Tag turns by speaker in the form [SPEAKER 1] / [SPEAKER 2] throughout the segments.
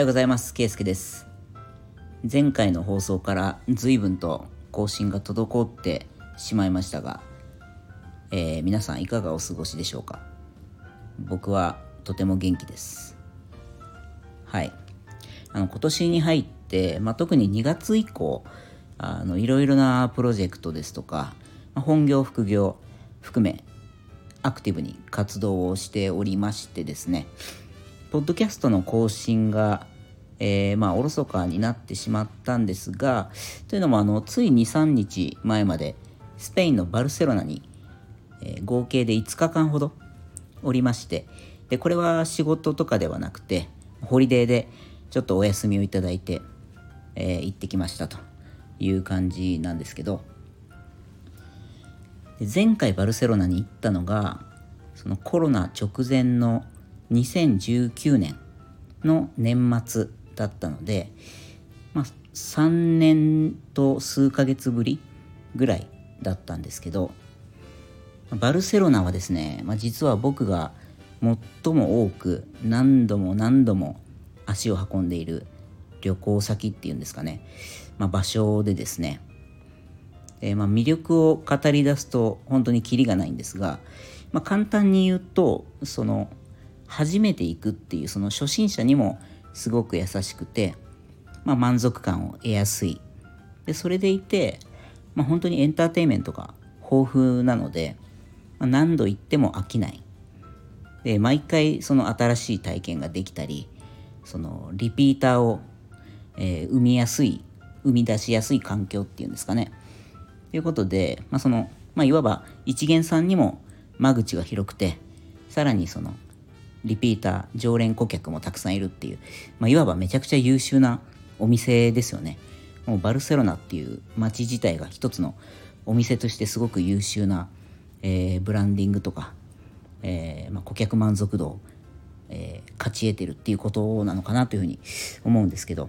[SPEAKER 1] おはようございます。ケイスケです。前回の放送から随分と更新が滞ってしまいましたが、えー、皆さんいかがお過ごしでしょうか？僕はとても元気です。はい。あの今年に入って、まあ、特に2月以降あのいろいろなプロジェクトですとか、まあ、本業副業含めアクティブに活動をしておりましてですねポッドキャストの更新が、えー、まあ、おろそかになってしまったんですが、というのも、あの、つい2、3日前まで、スペインのバルセロナに、えー、合計で5日間ほどおりまして、で、これは仕事とかではなくて、ホリデーでちょっとお休みをいただいて、えー、行ってきましたという感じなんですけど、前回バルセロナに行ったのが、そのコロナ直前の2019年の年末だったので、まあ、3年と数ヶ月ぶりぐらいだったんですけどバルセロナはですね、まあ、実は僕が最も多く何度も何度も足を運んでいる旅行先っていうんですかね、まあ、場所でですね、えー、まあ魅力を語り出すと本当にキリがないんですが、まあ、簡単に言うとその初めて行くっていうその初心者にもすごく優しくて、まあ、満足感を得やすい。でそれでいて、まあ、本当にエンターテインメントが豊富なので、まあ、何度行っても飽きない。で毎回その新しい体験ができたりそのリピーターを、えー、生みやすい生み出しやすい環境っていうんですかね。ということで、まあそのまあ、いわば一元さんにも間口が広くてさらにそのリピーター常連顧客もたくさんいるっていう、まあ、いわばめちゃくちゃ優秀なお店ですよね。もうバルセロナっていう街自体が一つのお店としてすごく優秀な、えー、ブランディングとか、えーまあ、顧客満足度を、えー、勝ち得てるっていうことなのかなというふうに思うんですけど。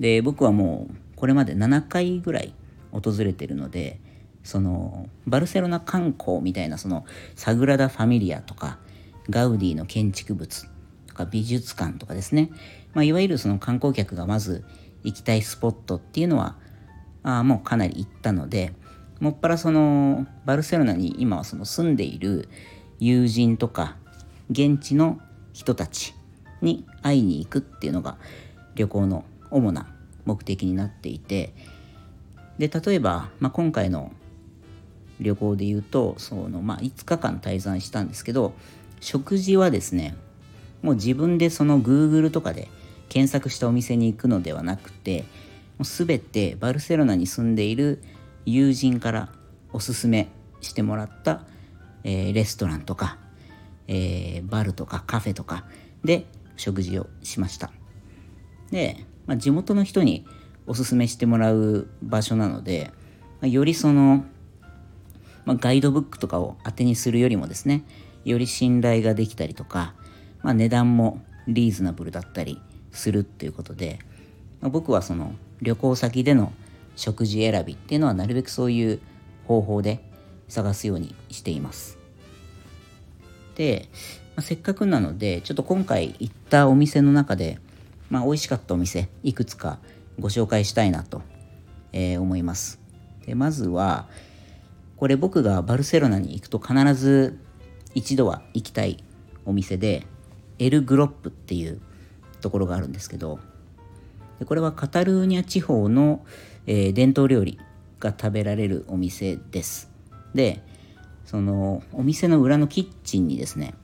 [SPEAKER 1] で僕はもうこれまで7回ぐらい訪れてるのでそのバルセロナ観光みたいなそのサグラダ・ファミリアとかガウディの建築物とか美術館とかですね、まあ、いわゆるその観光客がまず行きたいスポットっていうのはあもうかなり行ったのでもっぱらそのバルセロナに今はその住んでいる友人とか現地の人たちに会いに行くっていうのが旅行の主な目的になっていて。で例えば、まあ、今回の旅行で言うとその、まあ、5日間滞在したんですけど食事はですねもう自分でその Google とかで検索したお店に行くのではなくてもう全てバルセロナに住んでいる友人からおすすめしてもらった、えー、レストランとか、えー、バルとかカフェとかで食事をしました。で、まあ、地元の人におすすめしてもらう場所なので、まあ、よりその、まあ、ガイドブックとかを当てにするよりもですねより信頼ができたりとか、まあ、値段もリーズナブルだったりするっていうことで、まあ、僕はその旅行先での食事選びっていうのはなるべくそういう方法で探すようにしています。で、まあ、せっかくなのでちょっと今回行ったお店の中で、まあ、美味しかったお店いくつかご紹介したいなと、えー、思います。でまずはこれ僕がバルセロナに行くと必ず一度は行きたいお店でエル・グロップっていうところがあるんですけどでこれはカタルーニャ地方の、えー、伝統料理が食べられるお店です。でそのお店の裏のキッチンにですね、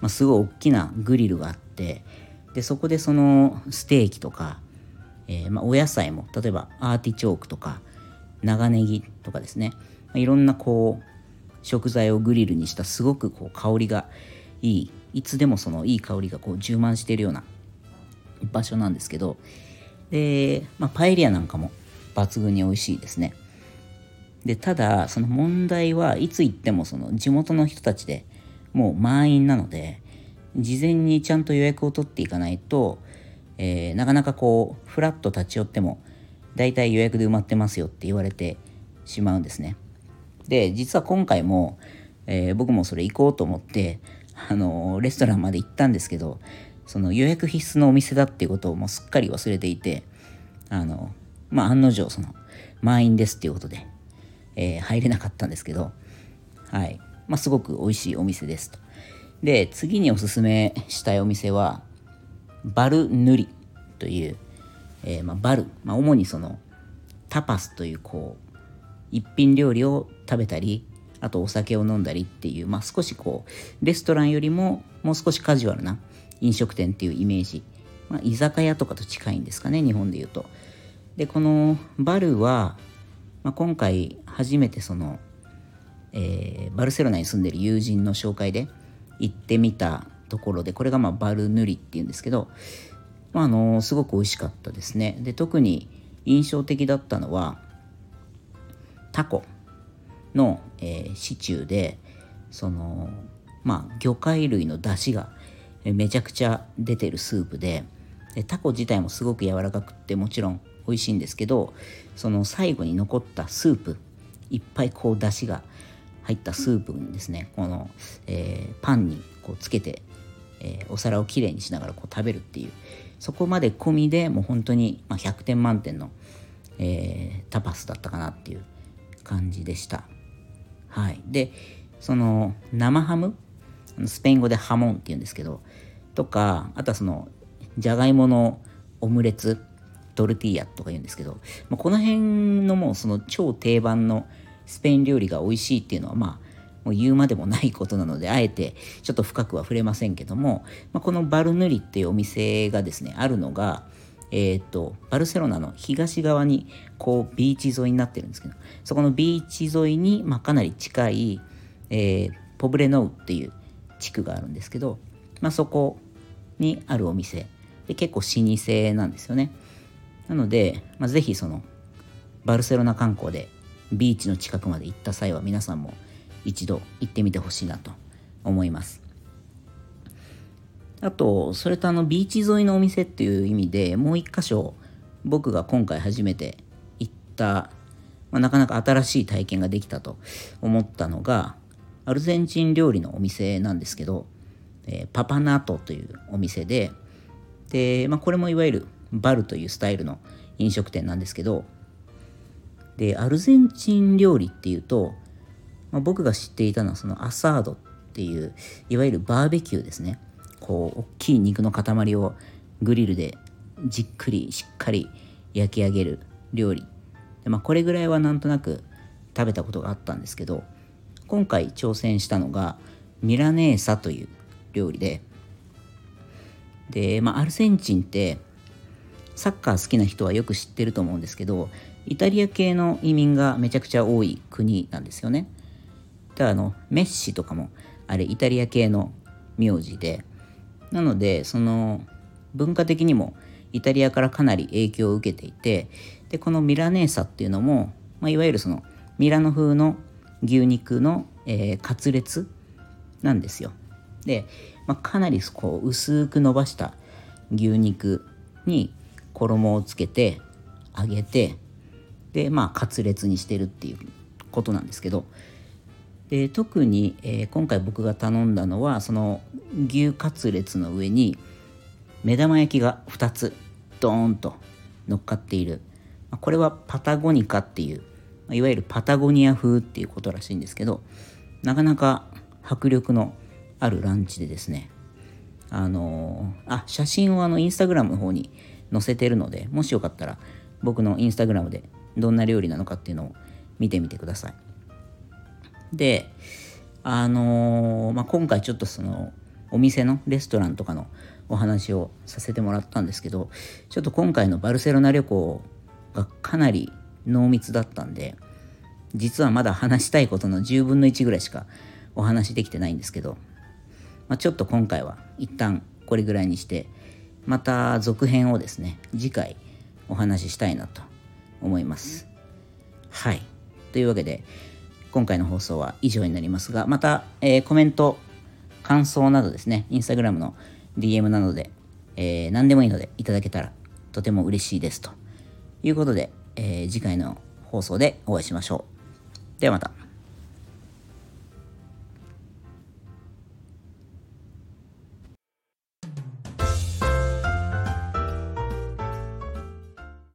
[SPEAKER 1] まあ、すごい大きなグリルがあってでそこでそのステーキとか、えー、まあ、お野菜も例えばアーティチョークとか長ネギとかですね、まあ、いろんなこう食材をグリルにしたすごくこう香りがいいいつでもそのいい香りがこう充満しているような場所なんですけどで、まあ、パエリアなんかも抜群に美味しいですね。でただその問題はいつ行ってもその地元の人たちでもう満員なので事前にちゃんと予約を取っていかないと、えー、なかなかこうフラッと立ち寄っても大体予約で埋まってますよって言われてしまうんですね。で、実は今回も、えー、僕もそれ行こうと思って、あのー、レストランまで行ったんですけど、その予約必須のお店だっていうことをもうすっかり忘れていてあのまあ案の定その満員ですっていうことで、え、入れなかったんですけどはい。まあすごく美味しいお店ですと。で次におすすめしたいお店はバルヌリという、えー、まあ、バル、まあ、主にそのタパスというこう一品料理を食べたりあとお酒を飲んだりっていう、まあ、少しこうレストランよりももう少しカジュアルな飲食店っていうイメージ、まあ、居酒屋とかと近いんですかね日本で言うと。でこのバルは、まあ、今回初めてその、えー、バルセロナに住んでる友人の紹介で行ってみたところでこれがまあバルヌリっていうんですけど、まあ、あのすごく美味しかったですね。で特に印象的だったのはタコの、えー、シチューでそのまあ魚介類の出汁がめちゃくちゃ出てるスープででタコ自体もすごく柔らかくってもちろん美味しいんですけどその最後に残ったスープいっぱいこう出汁が入ったスープにですね。この、えー、パンにこうつけて、えー、お皿をきれいにしながらこう食べるっていう。そこまで込みでもう本当に、まあ、100点満点の、えー、タパスだったかなっていう感じでした。はい、でその生ハム？スペイン語でハモンっていうんですけどとかあとはそのじゃがいものオムレツトルティーヤとか言うんですけど、まあ、この辺のもうその超定番のスペイン料理が美味しいっていうのはまあもう言うまでもないことなのであえてちょっと深くは触れませんけども、まあ、このバルヌリっていうお店がですねあるのがえーと、バルセロナの東側にこうビーチ沿いになってるんですけどそこのビーチ沿いに、まあ、かなり近い、えー、ポブレノウっていう地区があるんですけど、まあ、そこにあるお店。で結構老舗なんですよね。なので、まあ、ぜひそのバルセロナ観光でビーチの近くまで行った際は皆さんも一度行ってみてほしいなと思います。あと、それとあのビーチ沿いのお店っていう意味でもう一箇所僕が今回初めて行った、まあ、なかなか新しい体験ができたと思ったのがアルゼンチン料理のお店なんですけど、えー、パパナートというお店でで、まあ、これもいわゆるバルというスタイルの飲食店なんですけどでアルゼンチン料理っていうと、まあ、僕が知っていたのはそのアサードっていういわゆるバーベキューですね。こう大きい肉の塊をグリルでじっくりしっかり焼き上げる料理で、まあ、これぐらいはなんとなく食べたことがあったんですけど今回挑戦したのがミラネーサという料理でで、まあ、アルゼンチンってサッカー好きな人はよく知ってると思うんですけどイタリア系の移民がめちゃくちゃ多い国なんですよね。だからあのメッシとかもあれイタリア系の名字でなのでその文化的にもイタリアからかなり影響を受けていてでこのミラネーサっていうのも、まあ、いわゆるそのミラノ風の牛肉の、えー、カツレツなんですよ。で、まあ、かなりこう薄く伸ばした牛肉に衣をつけて揚げてでまあカツレツにしてるっていうことなんですけどで特に、えー、今回僕が頼んだのはその牛カツレツの上に目玉焼きが2つドーンと乗っかっている。これはパタゴニカっていういわゆるパタゴニア風っていうことらしいんですけどなかなか迫力のあるランチでですねあのー、あ写真をあのインスタグラムの方に載せてるのでもしよかったら僕のインスタグラムでどんな料理なのかっていうのを見てみてください。であのー、まあ、今回ちょっとそのお店のレストランとかのお話をさせてもらったんですけどちょっと今回のバルセロナ旅行がかなり濃密だったんで実はまだ話したいことの10分の1ぐらいしかお話できてないんですけど、まあ、ちょっと今回は一旦これぐらいにしてまた続編をですね次回お話ししたいなと思います。はい。というわけで今回の放送は以上になりますが、また、えー、コメント、感想などですね、インスタグラムの DM などで、えー、何でもいいのでいただけたらとても嬉しいですということで、えー、次回の放送でお会いしましょう。ではまた。